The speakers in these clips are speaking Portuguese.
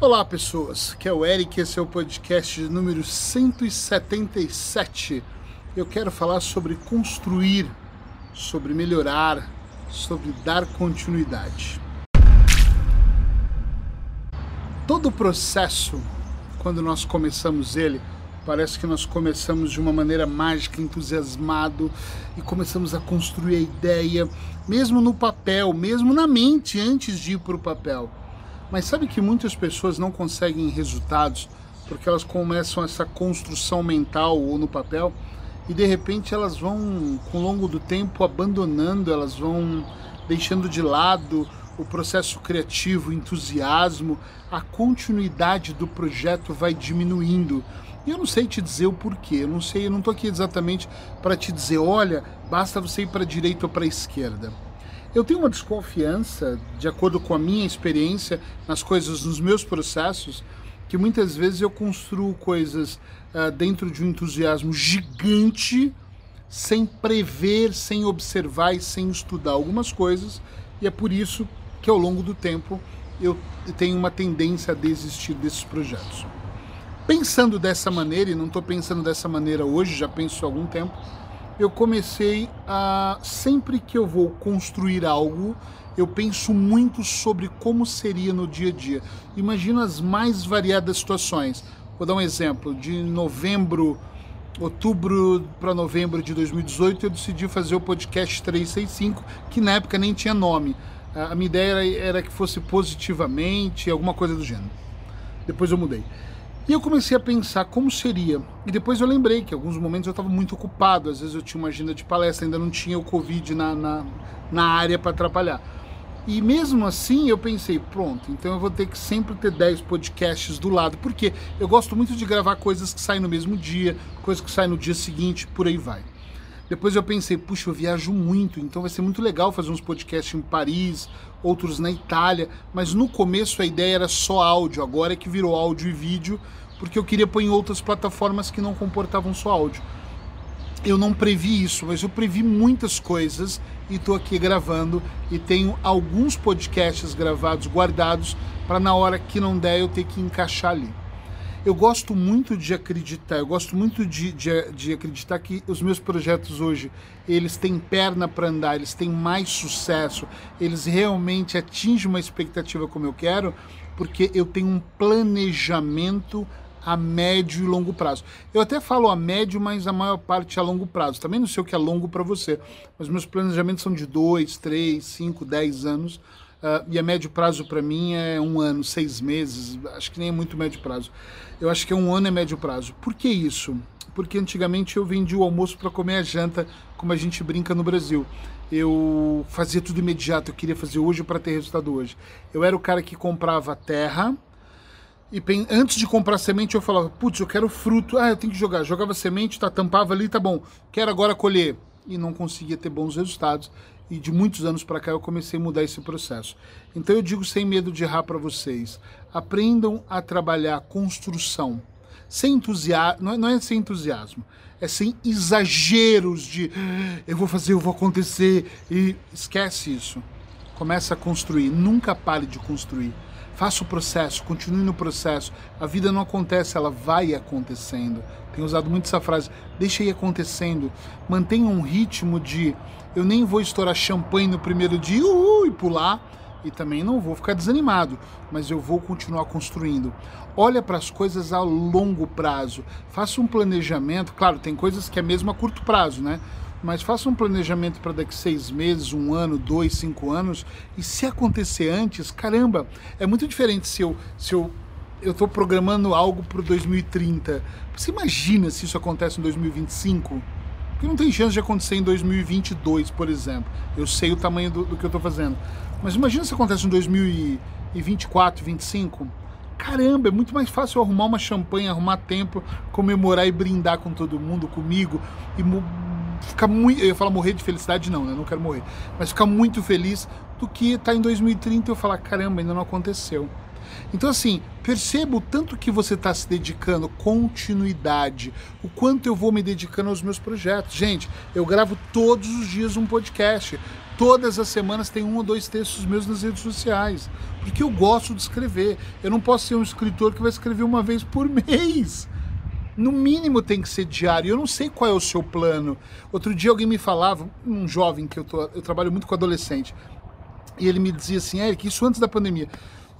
Olá pessoas, que é o Eric, esse é o podcast número 177. Eu quero falar sobre construir, sobre melhorar, sobre dar continuidade. Todo o processo, quando nós começamos ele, parece que nós começamos de uma maneira mágica, entusiasmado e começamos a construir a ideia, mesmo no papel, mesmo na mente, antes de ir para o papel mas sabe que muitas pessoas não conseguem resultados porque elas começam essa construção mental ou no papel e de repente elas vão, com o longo do tempo, abandonando, elas vão deixando de lado o processo criativo, o entusiasmo, a continuidade do projeto vai diminuindo. E eu não sei te dizer o porquê, eu não sei, eu não estou aqui exatamente para te dizer, olha, basta você ir para a direita ou para a esquerda. Eu tenho uma desconfiança, de acordo com a minha experiência nas coisas, nos meus processos, que muitas vezes eu construo coisas uh, dentro de um entusiasmo gigante, sem prever, sem observar e sem estudar algumas coisas, e é por isso que ao longo do tempo eu tenho uma tendência a desistir desses projetos. Pensando dessa maneira, e não estou pensando dessa maneira hoje, já penso há algum tempo, eu comecei a sempre que eu vou construir algo, eu penso muito sobre como seria no dia a dia. Imagina as mais variadas situações. Vou dar um exemplo. De novembro, outubro para novembro de 2018, eu decidi fazer o podcast 365, que na época nem tinha nome. A minha ideia era, era que fosse positivamente, alguma coisa do gênero. Depois eu mudei. E eu comecei a pensar como seria. E depois eu lembrei que alguns momentos eu estava muito ocupado, às vezes eu tinha uma agenda de palestra, ainda não tinha o Covid na, na, na área para atrapalhar. E mesmo assim eu pensei, pronto, então eu vou ter que sempre ter 10 podcasts do lado, porque eu gosto muito de gravar coisas que saem no mesmo dia, coisas que saem no dia seguinte, por aí vai. Depois eu pensei, puxa, eu viajo muito, então vai ser muito legal fazer uns podcasts em Paris, outros na Itália, mas no começo a ideia era só áudio, agora é que virou áudio e vídeo, porque eu queria pôr em outras plataformas que não comportavam só áudio. Eu não previ isso, mas eu previ muitas coisas e estou aqui gravando e tenho alguns podcasts gravados, guardados, para na hora que não der eu ter que encaixar ali eu gosto muito de acreditar, eu gosto muito de, de, de acreditar que os meus projetos hoje, eles têm perna para andar, eles têm mais sucesso, eles realmente atingem uma expectativa como eu quero, porque eu tenho um planejamento a médio e longo prazo. Eu até falo a médio, mas a maior parte é a longo prazo. Também não sei o que é longo para você, mas meus planejamentos são de 2, 3, 5, 10 anos Uh, e a médio prazo para mim é um ano, seis meses, acho que nem é muito médio prazo. Eu acho que é um ano é médio prazo. Por que isso? Porque antigamente eu vendia o almoço para comer a janta, como a gente brinca no Brasil. Eu fazia tudo imediato, eu queria fazer hoje para ter resultado hoje. Eu era o cara que comprava terra, e antes de comprar semente eu falava, putz, eu quero fruto, ah, eu tenho que jogar. Jogava semente, tá, tampava ali, tá bom, quero agora colher. E não conseguia ter bons resultados e de muitos anos para cá eu comecei a mudar esse processo. Então eu digo sem medo de errar para vocês, aprendam a trabalhar construção, sem entusiasmo, não, é, não é sem entusiasmo, é sem exageros de eu vou fazer, eu vou acontecer e esquece isso. Começa a construir, nunca pare de construir. Faça o processo, continue no processo. A vida não acontece, ela vai acontecendo. Tenho usado muito essa frase, deixa ir acontecendo. Mantenha um ritmo de eu nem vou estourar champanhe no primeiro dia e pular, e também não vou ficar desanimado, mas eu vou continuar construindo. Olha para as coisas a longo prazo. Faça um planejamento. Claro, tem coisas que é mesmo a curto prazo, né? Mas faça um planejamento para daqui seis meses, um ano, dois, cinco anos. E se acontecer antes, caramba, é muito diferente se eu se eu eu estou programando algo para 2030. Você imagina se isso acontece em 2025? Porque não tem chance de acontecer em 2022, por exemplo. Eu sei o tamanho do, do que eu estou fazendo. Mas imagina se acontece em 2024, 2025. Caramba, é muito mais fácil arrumar uma champanhe, arrumar tempo, comemorar e brindar com todo mundo, comigo, e ficar muito. Eu ia falar morrer de felicidade, não, né? Não quero morrer. Mas ficar muito feliz do que estar tá em 2030 e eu falar, caramba, ainda não aconteceu. Então, assim, perceba o tanto que você está se dedicando, continuidade, o quanto eu vou me dedicando aos meus projetos. Gente, eu gravo todos os dias um podcast. Todas as semanas tem um ou dois textos meus nas redes sociais. Porque eu gosto de escrever. Eu não posso ser um escritor que vai escrever uma vez por mês. No mínimo tem que ser diário. Eu não sei qual é o seu plano. Outro dia alguém me falava, um jovem que eu, tô, eu trabalho muito com adolescente, e ele me dizia assim, Eric, isso antes da pandemia.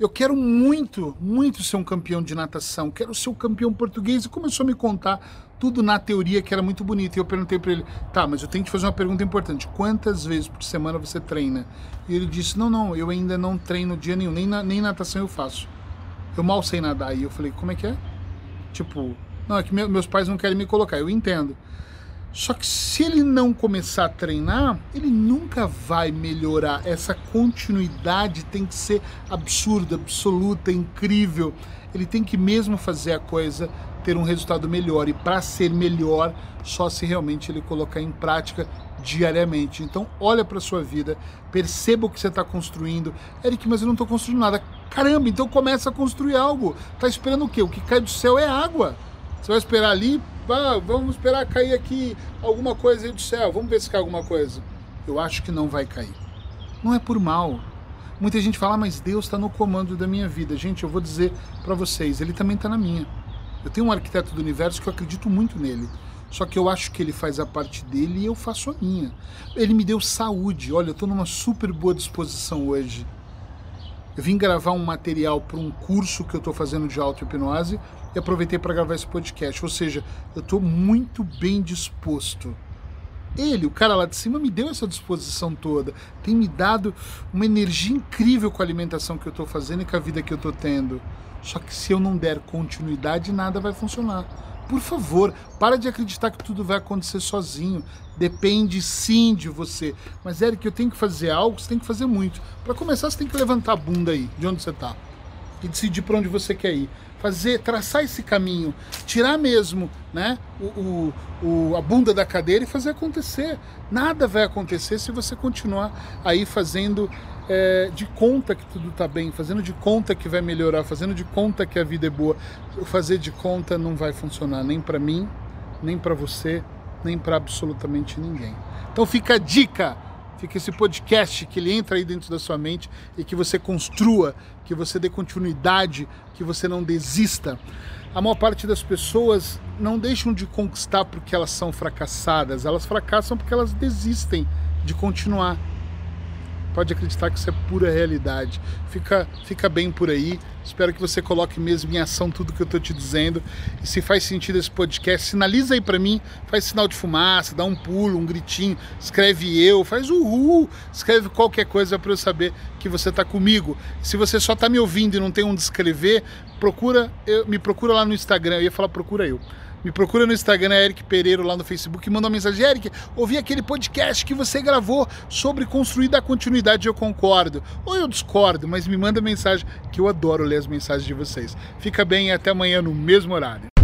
Eu quero muito, muito ser um campeão de natação, quero ser um campeão português. E começou a me contar tudo na teoria que era muito bonito. E eu perguntei para ele: tá, mas eu tenho que fazer uma pergunta importante: quantas vezes por semana você treina? E ele disse: não, não, eu ainda não treino dia nenhum, nem, na, nem natação eu faço. Eu mal sei nadar. E eu falei: como é que é? Tipo, não, é que meus pais não querem me colocar, eu entendo. Só que se ele não começar a treinar, ele nunca vai melhorar. Essa continuidade tem que ser absurda, absoluta, incrível. Ele tem que mesmo fazer a coisa ter um resultado melhor. E para ser melhor, só se realmente ele colocar em prática diariamente. Então, olha para sua vida, perceba o que você está construindo. Eric, mas eu não estou construindo nada. Caramba, então começa a construir algo. Tá esperando o quê? O que cai do céu é água. Você vai esperar ali, ah, vamos esperar cair aqui alguma coisa aí do céu, vamos ver se cai alguma coisa. Eu acho que não vai cair. Não é por mal. Muita gente fala, mas Deus está no comando da minha vida. Gente, eu vou dizer para vocês, Ele também está na minha. Eu tenho um arquiteto do universo que eu acredito muito nele. Só que eu acho que ele faz a parte dele e eu faço a minha. Ele me deu saúde. Olha, eu estou numa super boa disposição hoje. Eu vim gravar um material para um curso que eu estou fazendo de auto-hipnose e aproveitei para gravar esse podcast. Ou seja, eu estou muito bem disposto. Ele, o cara lá de cima, me deu essa disposição toda. Tem me dado uma energia incrível com a alimentação que eu estou fazendo e com a vida que eu estou tendo. Só que se eu não der continuidade, nada vai funcionar. Por favor, para de acreditar que tudo vai acontecer sozinho. Depende sim de você. Mas, Eric, eu tenho que fazer algo, você tem que fazer muito. Para começar, você tem que levantar a bunda aí, de onde você está. E decidir para onde você quer ir. Fazer, traçar esse caminho, tirar mesmo né, o, o, o, a bunda da cadeira e fazer acontecer. Nada vai acontecer se você continuar aí fazendo é, de conta que tudo está bem, fazendo de conta que vai melhorar, fazendo de conta que a vida é boa. Fazer de conta não vai funcionar nem para mim, nem para você, nem para absolutamente ninguém. Então fica a dica, fica esse podcast que ele entra aí dentro da sua mente e que você construa, que você dê continuidade, que você não desista. A maior parte das pessoas não deixam de conquistar porque elas são fracassadas, elas fracassam porque elas desistem de continuar pode acreditar que isso é pura realidade. Fica, fica bem por aí. Espero que você coloque mesmo em ação tudo que eu estou te dizendo. E se faz sentido esse podcast, sinaliza aí para mim, faz sinal de fumaça, dá um pulo, um gritinho, escreve eu, faz uhul, escreve qualquer coisa para eu saber que você está comigo. Se você só está me ouvindo e não tem onde escrever, procura, eu, me procura lá no Instagram. Eu ia falar procura eu. Me procura no Instagram, é Eric Pereiro, lá no Facebook, e manda uma mensagem. Eric, ouvi aquele podcast que você gravou sobre construir da continuidade, eu concordo. Ou eu discordo, mas me manda mensagem, que eu adoro ler as mensagens de vocês. Fica bem e até amanhã no mesmo horário.